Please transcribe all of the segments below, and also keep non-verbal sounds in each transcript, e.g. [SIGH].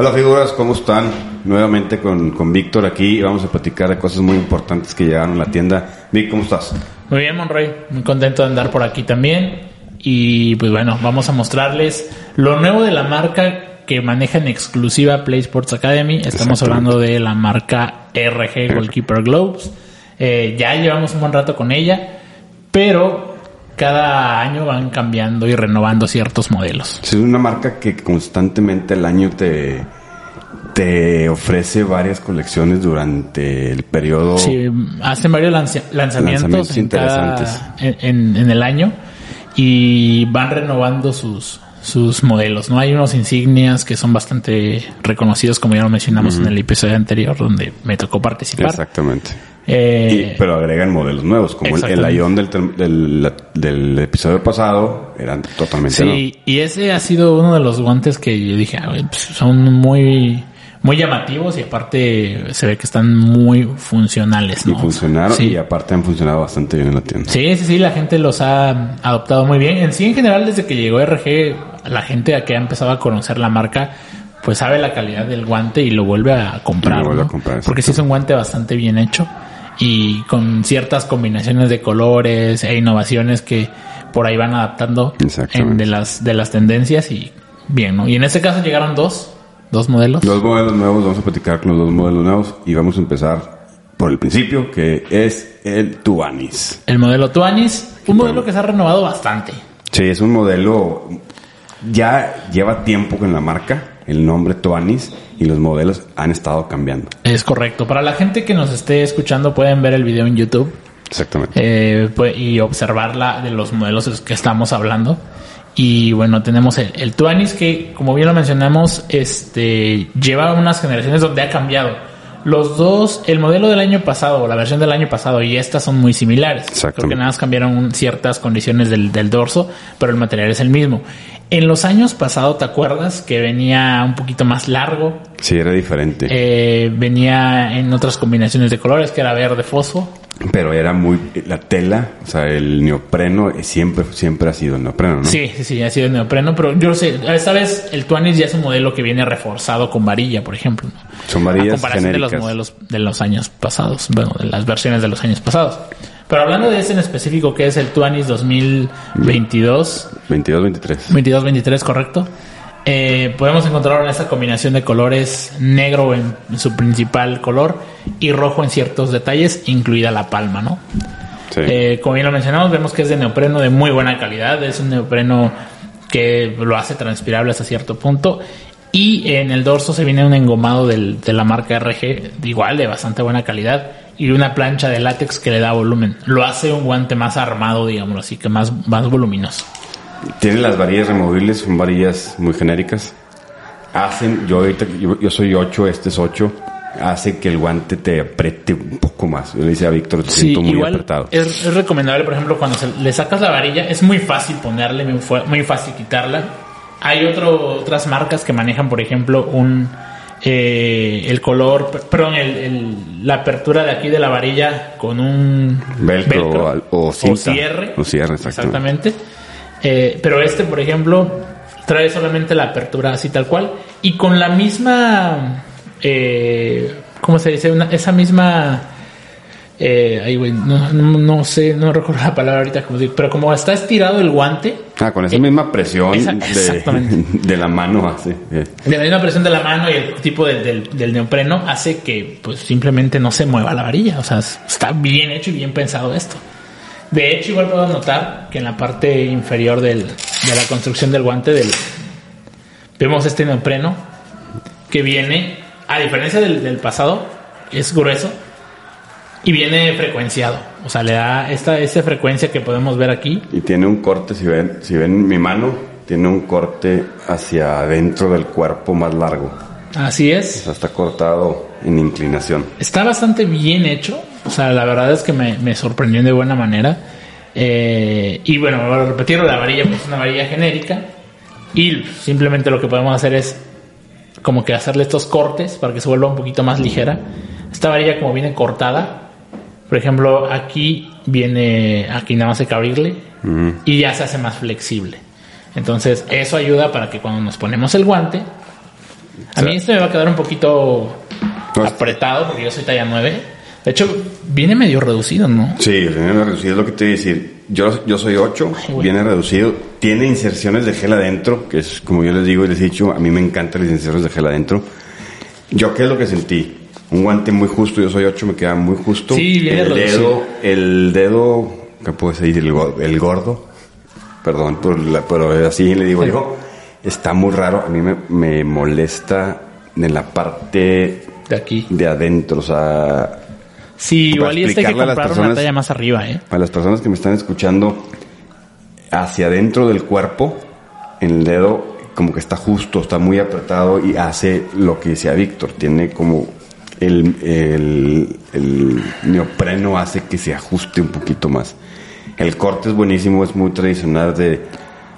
Hola figuras, ¿cómo están? Nuevamente con, con Víctor aquí y vamos a platicar de cosas muy importantes que llegaron a la tienda. Vic, ¿cómo estás? Muy bien, Monroy. Muy contento de andar por aquí también. Y pues bueno, vamos a mostrarles lo nuevo de la marca que maneja en exclusiva Play Sports Academy. Estamos hablando de la marca RG Goalkeeper Globes. Eh, ya llevamos un buen rato con ella, pero cada año van cambiando y renovando ciertos modelos. Es una marca que constantemente el año te, te ofrece varias colecciones durante el periodo. Sí, hacen varios lanza- lanzamientos, Lanzamientos en, cada- interesantes. en el año y van renovando sus, sus modelos. No hay unos insignias que son bastante reconocidos, como ya lo mencionamos en el episodio anterior, donde me tocó participar. Exactamente. Eh, Y- pero agregan modelos nuevos, como el, el. Ion del, del, del episodio pasado, eran totalmente nuevos. Sí, y ese ha sido uno de los guantes que yo dije, "Ah, pues, son muy muy llamativos y aparte se ve que están muy funcionales, Y ¿no? funcionaron Sí. y aparte han funcionado bastante bien en la tienda. Sí, sí, sí, la gente los ha adoptado muy bien. En sí, en general, desde que llegó RG, la gente que ha empezado a conocer la marca, pues sabe la calidad del guante y lo vuelve a comprar. Lo vuelve ¿no? a comprar, Porque sí es un guante bastante bien hecho y con ciertas combinaciones de colores e innovaciones que por ahí van adaptando en- de las de las tendencias y bien, ¿no? Y en este caso llegaron dos, dos modelos. Dos modelos nuevos, vamos a platicar con los dos modelos nuevos y vamos a empezar por el principio, que es el Tuanis. El modelo Tuanis, un modelo que se ha renovado bastante. Sí, es un modelo, ya lleva tiempo con la marca, el nombre Tuanis, y los modelos han estado cambiando. Es correcto. Para la gente que nos esté escuchando, pueden ver el video en YouTube Exactamente. eh, pues, y observar la, de los modelos que estamos hablando. Y bueno, tenemos el, el Tuanis que, como bien lo mencionamos, este lleva unas generaciones donde ha cambiado. Los dos, el modelo del año pasado, o la versión del año pasado y esta son muy similares. Exactamente. Porque nada más cambiaron ciertas condiciones del, del dorso, pero el material es el mismo. En los años pasados, ¿te acuerdas? Que venía un poquito más largo, Sí, era diferente, eh, venía en otras combinaciones de colores, que era verde fosfo. Pero era muy, la tela, o sea, el neopreno siempre, siempre ha sido neopreno, ¿no? Sí, sí, sí, ha sido neopreno, pero yo no sé, esta vez el Tuanis ya es un modelo que viene reforzado con varilla, por ejemplo. ¿no? Son A varillas comparación de los modelos de los años pasados, bueno, de las versiones de los años pasados. Pero hablando de ese en específico, que es el Tuanis 2022, 22-23. 22-23, correcto. Eh, podemos encontrar esta combinación de colores negro en, en su principal color y rojo en ciertos detalles, incluida la palma, ¿no? Sí. Eh, como bien lo mencionamos, vemos que es de neopreno de muy buena calidad. Es un neopreno que lo hace transpirable hasta cierto punto. Y en el dorso se viene un engomado del- de la marca RG, igual de bastante buena calidad. Y una plancha de látex que le da volumen. Lo hace un guante más armado, digámoslo así, que más, más voluminoso. Tiene las varillas removibles, son varillas muy genéricas. Hacen, yo ahorita, yo, yo soy 8, este es 8, hace que el guante te apriete un poco más. Yo le decía a Víctor, te siento muy igual apretado. Es, es recomendable, por ejemplo, cuando se- le sacas la varilla, es muy fácil ponerle, muy, fácil quitarla. Hay otro, otras marcas que manejan, por ejemplo, un eh, el color, per- perdón, el- el- la apertura de aquí de la varilla con un Velcro al- o cinta. cierre. O cierre, exactamente. exactamente. Eh, pero este, por ejemplo, trae solamente la apertura así tal cual y con la misma, eh, ¿cómo se dice? Una- esa misma eh, ay, güey, no, no, no sé, no recuerdo la palabra ahorita, como digo, pero como está estirado el guante, Ah, con esa misma presión esa- de, [LAUGHS] de la mano hace. eh. de la misma presión de la mano y el tipo del, del, del neopreno hace que pues simplemente no se mueva la varilla. O sea, es- está bien hecho y bien pensado esto. De hecho, igual puedo notar que en la parte inferior del, de la construcción del guante del, vemos este neopreno que viene, a diferencia del, del pasado, es grueso, Y viene frecuenciado. O sea, le da esta, esta frecuencia que podemos ver aquí. Y tiene un corte, si ven, si ven mi mano, tiene un corte hacia adentro del cuerpo más largo. Así O es. sea, está cortado en inclinación. Está bastante bien hecho. O sea, la verdad es que me, me sorprendió de buena manera. Eh, y bueno, voy a repetirlo, la varilla pues, es una varilla genérica. Y simplemente lo que podemos hacer es como que hacerle estos cortes para que se vuelva un poquito más ligera. Esta varilla como viene cortada, por ejemplo, aquí viene, aquí nada más hay que abrirle y ya se hace más flexible. Entonces, eso ayuda para que cuando nos ponemos el guante, a mí este me va a quedar un poquito apretado porque yo soy talla 9. De hecho, viene medio reducido, ¿no? Sí, viene reducido, es lo que te voy a decir. Yo, yo soy 8, Ay, güey. viene reducido. Tiene inserciones de gel adentro, que es como yo les digo y les he dicho, a mí me encantan las inserciones de gel adentro. ¿Yo qué es lo que sentí? Un guante muy justo, yo soy 8, me queda muy justo. Sí, viene el reducido. dedo, el dedo, ¿qué puedo decir? El, el gordo, perdón, por la- pero así le digo yo, está muy raro, a mí me, me molesta en la parte De aquí. de adentro, o sea, Sí, igual y este que explicarle a las comprar una personas- talla más arriba, ¿eh? para las personas que me están escuchando, hacia adentro del cuerpo, en el dedo, como que está justo, está muy apretado y hace lo que decía Víctor, tiene como el, el, el neopreno hace que se ajuste un poquito más. El corte es buenísimo, es muy tradicional de,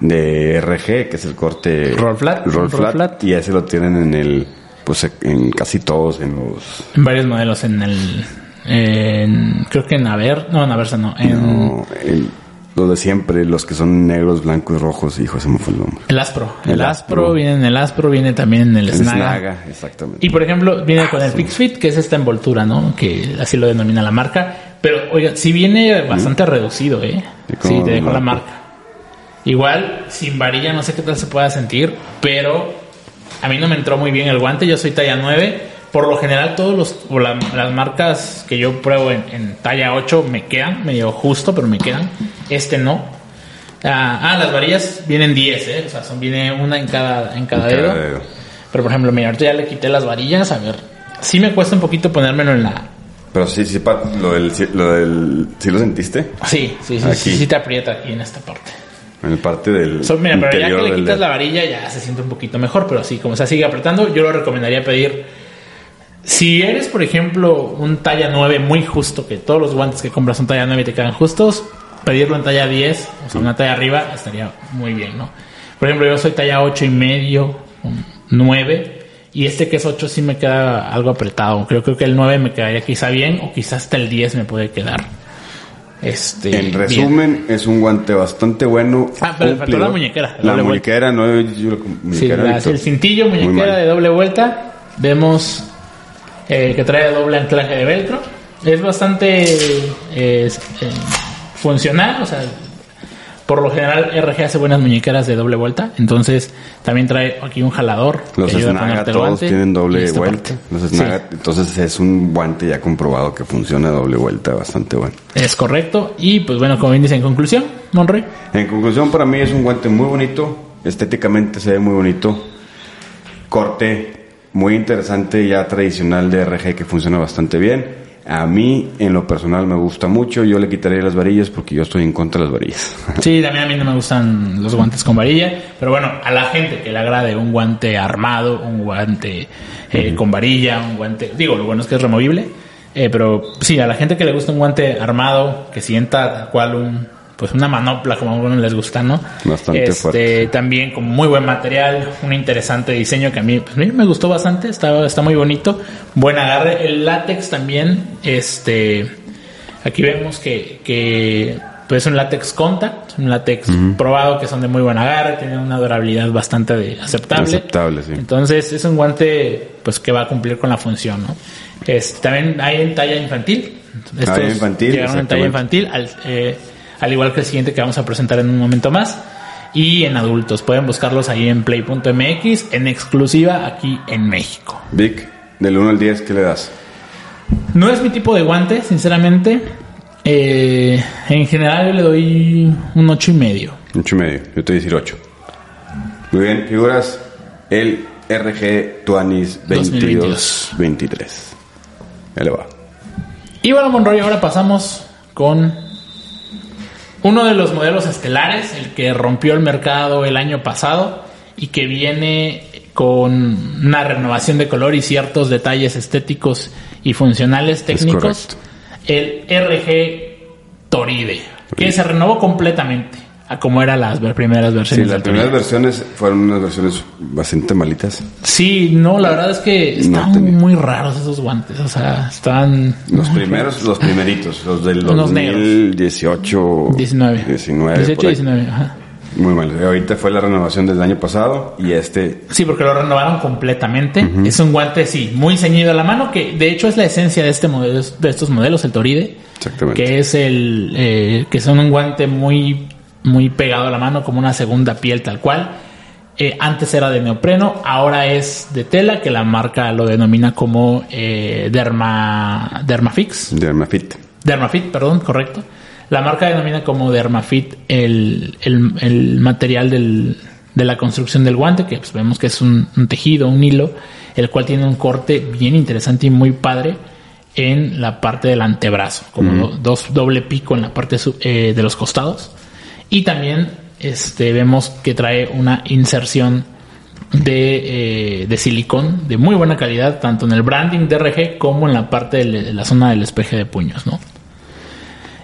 de RG, que es el corte Roll flat, roll roll flat, flat. y ese lo tienen en el, pues en casi todos, en los En varios modelos en el... en- creo que en Aver... No, en Aversa no. En No, el- los de siempre, los que son negros, blancos y rojos, hijo, se me fue el nombre. el Aspro. El, El Aspro, Aspro. viene en el Aspro, viene también en el, El Snaga. Snaga, exactamente. Y por ejemplo, viene con el Pixfit, que es esta envoltura, ¿no? Que así lo denomina la marca. Pero, oiga, sí viene bastante reducido, ¿eh? Sí, Sí, te dejo la marca. Igual, sin varilla, no sé qué tal se pueda sentir, pero a mí no me entró muy bien el guante. Yo soy talla 9. Por lo general, todos los o la- las marcas que yo pruebo en, en talla 8 me quedan medio justo, pero me quedan. Este no. Ah, ah, las varillas vienen 10, ¿eh? O sea, son, viene una en cada, en cada, En dedo. cada dedo. Pero por ejemplo, mira, ahorita ya le quité las varillas. A ver, sí me cuesta un poquito ponérmelo en la. Pero sí, sí, lo del, lo del, ¿sí lo sentiste? Sí, sí, sí, Aquí. sí, sí te aprieta aquí en esta parte. En el parte del So, mira, pero ya que le del quitas dedo. la varilla ya se siente un poquito mejor, pero sí, como se sigue apretando, yo lo recomendaría pedir. Si eres, por ejemplo, un talla 9 muy justo, que todos los guantes que compras son talla 9 y te quedan justos, pedirlo en talla 10, o sea, una talla arriba, estaría muy bien, ¿no? Por ejemplo, yo soy talla 8 y medio, un 9, y este que es 8 sí me queda algo apretado. Creo, creo que el 9 me quedaría quizá bien, o quizás hasta el 10 me puede quedar. Este, En bien. resumen, es un guante bastante bueno. Ah, pero le faltó la muñequera, La muñequera, no, yo lo- Sí, muñequera, la- Víctor. el cintillo, muñequera de doble vuelta. Vemos eh, que trae doble anclaje de velcro. Es bastante eh, eh, funcional, o sea, por lo general RG hace buenas muñequeras de doble vuelta. Entonces también trae aquí un jalador. Los Snaga todos guante tienen doble esta vuelta. Los Sí, Snaga, entonces es un guante ya comprobado que funciona doble vuelta, bastante bueno. es correcto. Y pues bueno, como bien dice en conclusión, Monroy. En conclusión, para mí es un guante muy bonito. Estéticamente se ve muy bonito. Corte muy interesante, ya tradicional de RG que funciona bastante bien. A mí, en lo personal, me gusta mucho. Yo le quitaría las varillas porque yo estoy en contra de las varillas. [LAUGHS] Sí, también a mí no me gustan los guantes con varilla, pero bueno, a la gente que le agrade un guante armado, un guante eh, con varilla, un guante, digo, lo bueno es que es removible, eh, pero sí, a la gente que le gusta un guante armado, que sienta cual un, pues una manopla como a algunos les gusta, ¿no? Bastante este, fuerte. También con muy buen material, un interesante diseño que a mí, pues, a mí me gustó bastante, está, está muy bonito, buen agarre, el látex también, este, Aquí vemos que, que pues es un látex contact, un látex probado que son de muy buen agarre, tienen una durabilidad bastante de- aceptable. Aceptable, sí. Entonces es un guante pues que va a cumplir con la función, ¿no? Es- también hay en talla infantil. Estos infantil, llegaron en talla infantil, al, eh, al igual que el siguiente que vamos a presentar en un momento más. Y en adultos, pueden buscarlos ahí en play.mx, en exclusiva aquí en México. Vic, del 1 al 10, ¿qué le das? No es mi tipo de guante, sinceramente. Eh, en general yo le doy un ocho y medio. 8 y medio. Yo te voy a decir 8. Muy bien, figuras. El RG Tuanis 2022. 22-23. Ahí le va. Y bueno, Monroy, ahora pasamos con uno de los modelos estelares, el que rompió el mercado el año pasado y que viene con una renovación de color y ciertos detalles estéticos y funcionales técnicos, el RG Toride, que se renovó completamente a como eran las primeras versiones. Sí, las primeras versiones fueron unas versiones bastante malitas. Sí, no, la verdad es que están muy raros esos guantes, o sea, están... Los primeros, los primeritos, los del 2018... 19. 19. 18 19, ajá. Muy mal. Ahorita fue la renovación del año pasado y este... Sí, porque lo renovaron completamente. Es un guante, sí, muy ceñido a la mano, que de hecho es la esencia de este modelo, de estos modelos, el Toride. Exactamente. Que es el... Eh, que son un guante muy muy pegado a la mano, como una segunda piel tal cual. Eh, antes era de neopreno, ahora es de tela, que la marca lo denomina como eh, Derma, Dermafix. Dermafit. Dermafit, perdón, correcto. La marca denomina como Dermafit el, el, material del, de la construcción del guante, que pues, vemos que es un, tejido, un hilo, el cual tiene un corte bien interesante y muy padre en la parte del antebrazo, como dos doble pico en la parte eh, de los costados y también este, vemos que trae una inserción de, eh, de silicón de muy buena calidad, tanto en el branding DRG como en la parte de la zona del espeje de puños, ¿no?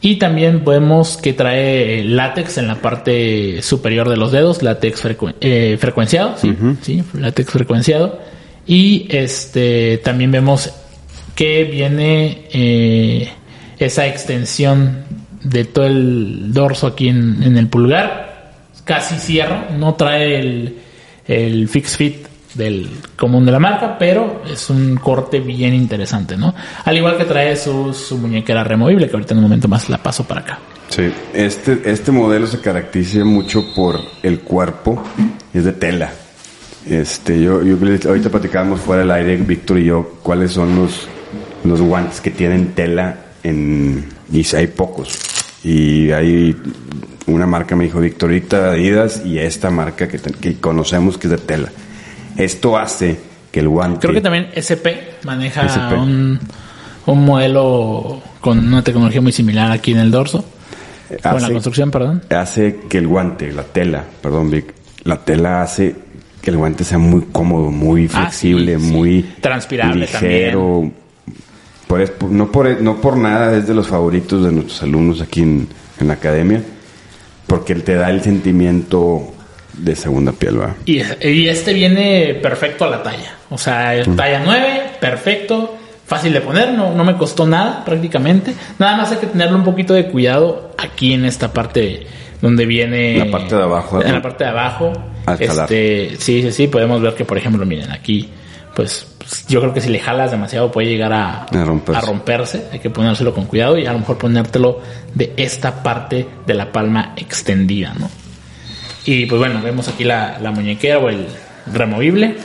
Y también vemos que trae látex en la parte superior de los dedos, látex eh, frecuenciado, ¿sí? látex frecuenciado. Y este también vemos que viene eh, esa extensión de todo el dorso aquí en, el pulgar. Casi cierra, no trae el, el fix fit del común de la marca, pero es un corte bien interesante, ¿no? Al igual que trae su, su muñequera removible, que ahorita en un momento más la paso para acá. Sí, este, este modelo se caracteriza mucho por el cuerpo, es de tela. Este, yo, yo ahorita platicábamos fuera del aire, Víctor y yo, cuáles son los, los guantes que tienen tela en, y hay pocos. Y hay una marca, me dijo Victorita Adidas, y esta marca que, que conocemos que es de tela. Esto hace que el guante. Creo que también SP maneja Un, un, modelo con una tecnología muy similar aquí en el dorso. con la construcción, perdón. Hace que el guante, la tela, perdón, Vic, la tela hace que el guante sea muy cómodo, muy ah, flexible, muy transpirable ligero no, por, no por nada es de los favoritos de nuestros alumnos aquí en, la academia, porque él te da el sentimiento de segunda piel, ¿va? Y, este viene perfecto a la talla. O sea, talla 9, perfecto, fácil de poner, no, no me costó nada prácticamente. Nada más hay que tenerle un poquito de cuidado aquí en esta parte donde viene... La parte de abajo. En la parte de abajo. este, sí, sí, sí, podemos ver que, por ejemplo, miren, aquí pues, yo creo que si le jalas demasiado puede llegar a, romperse. Hay que ponérselo con cuidado y a lo mejor ponértelo de esta parte de la palma extendida, ¿no? Y pues bueno, vemos aquí la, muñequera o el removible.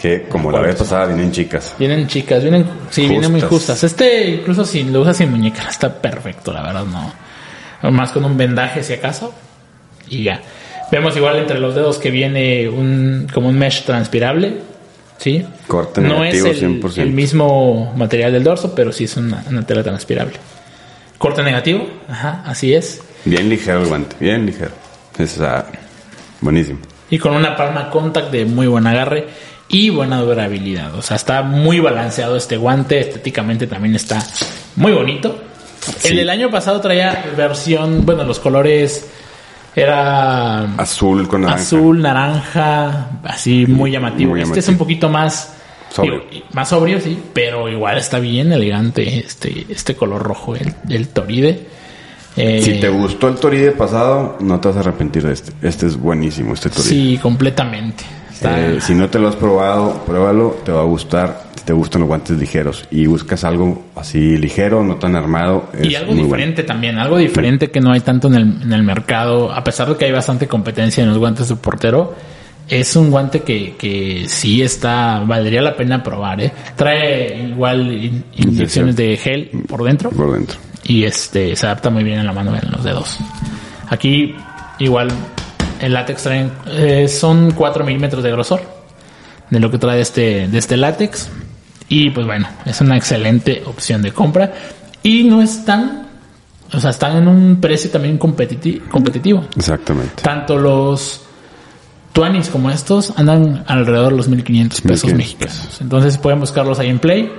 Que como la vez pasada vienen chicas. Vienen chicas, vienen, sí, vienen muy justas. Este incluso si lo usas sin muñeca está perfecto, la verdad, no. Más con un vendaje si acaso. Y ya. Vemos igual entre los dedos que viene un como un mesh transpirable ¿sí? Corte no es el, mismo material del dorso, pero sí es una, tela transpirable. Corte negativo, ajá, así es. Bien ligero el guante, bien ligero. Es buenísimo. Y con una palma contact de muy buen agarre y buena durabilidad. O sea, está muy balanceado este guante. Estéticamente también está muy bonito. El del año pasado traía versión, bueno, los colores era azul con naranja. Azul, naranja, así muy llamativo. Este es un poquito más sobrio. más sobrio, sí, pero igual está bien elegante este, este color rojo, el, el toride. Eh, si te gustó el toride pasado, no te vas a arrepentir de este. Este es buenísimo, este toride. Sí, completamente. Eh, si no te lo has probado, pruébalo, te va a gustar te gustan los guantes ligeros y buscas algo así ligero, no tan armado. y algo diferente también, algo diferente que no hay tanto en el, en el mercado, a pesar de que hay bastante competencia en los guantes de portero. Es un guante que, que sí está, valdría la pena probar, ¿eh? Trae igual inyecciones de gel por dentro. Por dentro. Y este, se adapta muy bien en la mano en los dedos. Aquí, igual, el látex trae, eh, son 4 milímetros de grosor de lo que trae este, de este látex. Y pues bueno, es una excelente opción de compra. Y no es tan, o sea, están en un precio también competiti- competitivo. Exactamente. Tanto los Tuanis como estos andan alrededor de los 1500 pesos 1500 mexicanos. Entonces pueden buscarlos ahí en Play.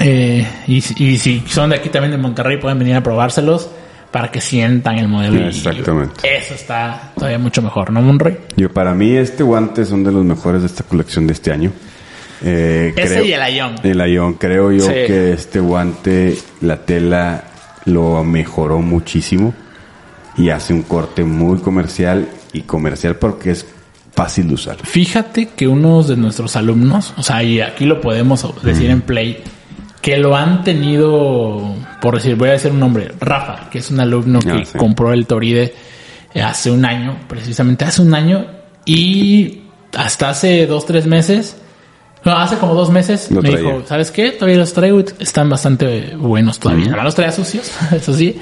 Eh, y, si- y si son de aquí también de Monterrey, pueden venir a probárselos para que sientan el modelo. y- Exactamente. eso está todavía mucho mejor, ¿no, Monroy? Yo, para mí, este guante son de los mejores de esta colección de este año. Eh, Ese creo- y el Ion. El Ion. Creo yo Sí. que este guante, la tela lo mejoró muchísimo y hace un corte muy comercial y comercial porque es fácil de usar. Fíjate que unos de nuestros alumnos, o sea, y aquí lo podemos decir en Play, que lo han tenido, por decir, voy a decir un nombre, Rafa, que es un alumno que Ah, sí. compró el Toride eh, hace un año, precisamente hace un año, y hasta hace dos, tres meses, no, hace como dos meses, Lo me traía. dijo, ¿sabes qué? Todavía los traigo, están bastante buenos todavía. Además los traía sucios, [LAUGHS] eso sí.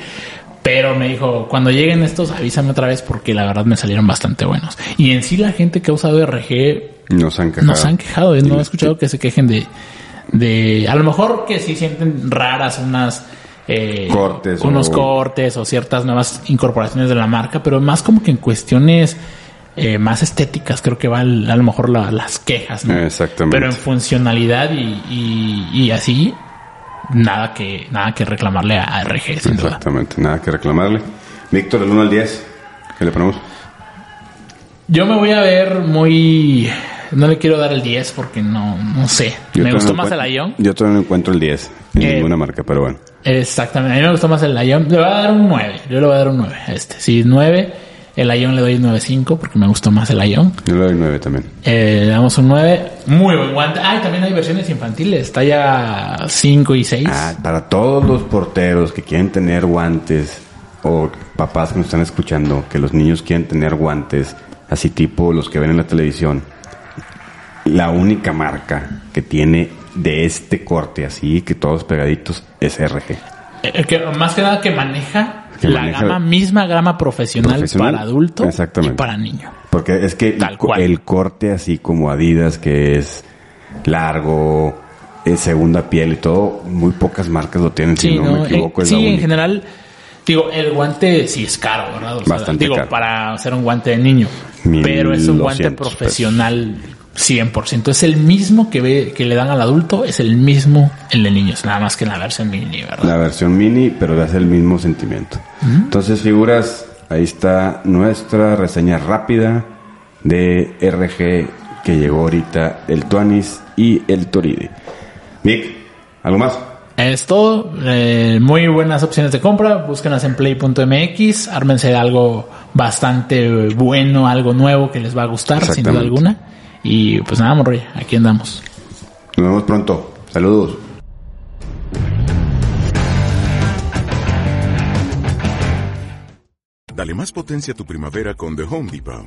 Pero me dijo, cuando lleguen estos, avísame otra vez porque la verdad me salieron bastante buenos. Y en sí la gente que ha usado RG Nos han quejado. nos han quejado. ¿eh? No he escuchado que se quejen de, de, a lo mejor que sí sienten raras unas, eh, Cortes unos o- cortes o ciertas nuevas incorporaciones de la marca, pero más como que en cuestiones eh, más estéticas creo que va el- a lo mejor la- las quejas, ¿no? Exactamente. Pero en funcionalidad y, y, y así, nada que, nada que reclamarle a, RG, sin duda. Exactamente, nada que reclamarle. Víctor, del 1 al 10, ¿qué le ponemos? Yo me voy a ver muy, no le quiero dar el 10 porque no, no sé. Yo me gustó no más el encuentro- Ion. Yo todavía no encuentro el 10 en Eh, ninguna marca, pero bueno. Exactamente, a mí me gustó más el Lion. Le voy a dar un 9. Yo le voy a dar un 9 a este. Si 9, el Lion le doy un 9.5 porque me gustó más el Lion. Yo le doy 9 también. Eh, le damos un 9. Muy buen guante. Ah, y también hay versiones infantiles. Talla 5 y 6. Ah, para todos los porteros que quieren tener guantes o papás que nos están escuchando, que los niños quieren tener guantes, así tipo los que ven en la televisión, la única marca que tiene de este corte así, que todos pegaditos, es RG. Eh, que más que nada que maneja Que la maneja- gama, misma gama profesional, Profesional, para adulto exactamente. y para niño. Porque es que Tal el, co- cual. el corte así como Adidas, que es largo, es segunda piel y todo, muy pocas marcas lo tienen, si no, no, me equivoco. en, es la sí, en general, digo, el guante sí es caro, ¿verdad? O sea, Bastante digo, caro. para hacer un guante de niño. Mil Pero es un guante profesional 100%. Es el mismo que ve, que le dan al adulto, es el mismo el de niños, nada más que en la versión mini, ¿verdad? La versión mini, pero hace el mismo sentimiento. Entonces, figuras, ahí está nuestra reseña rápida de RG que llegó ahorita, el Tuanis y el Toride. Vic, ¿algo más? Es todo. eh, muy buenas opciones de compra. Búsquenlas en play.mx. Ármense de algo bastante bueno, algo nuevo que les va a gustar, sin duda alguna. Y pues nada, Morri, aquí andamos. Nos vemos pronto. Saludos. Dale más potencia a tu primavera con The Home Depot.